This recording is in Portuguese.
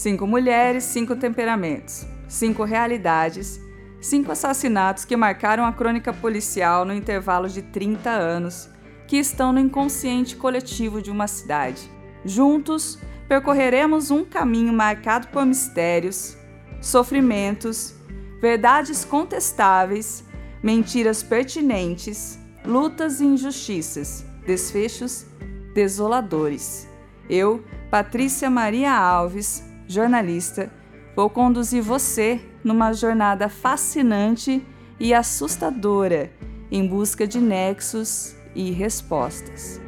Cinco mulheres, cinco temperamentos, cinco realidades, cinco assassinatos que marcaram a crônica policial no intervalo de 30 anos, que estão no inconsciente coletivo de uma cidade. Juntos, percorreremos um caminho marcado por mistérios, sofrimentos, verdades contestáveis, mentiras pertinentes, lutas e injustiças, desfechos desoladores. Eu, Patrícia Maria Alves, jornalista, vou conduzir você numa jornada fascinante e assustadora em busca de nexos e respostas.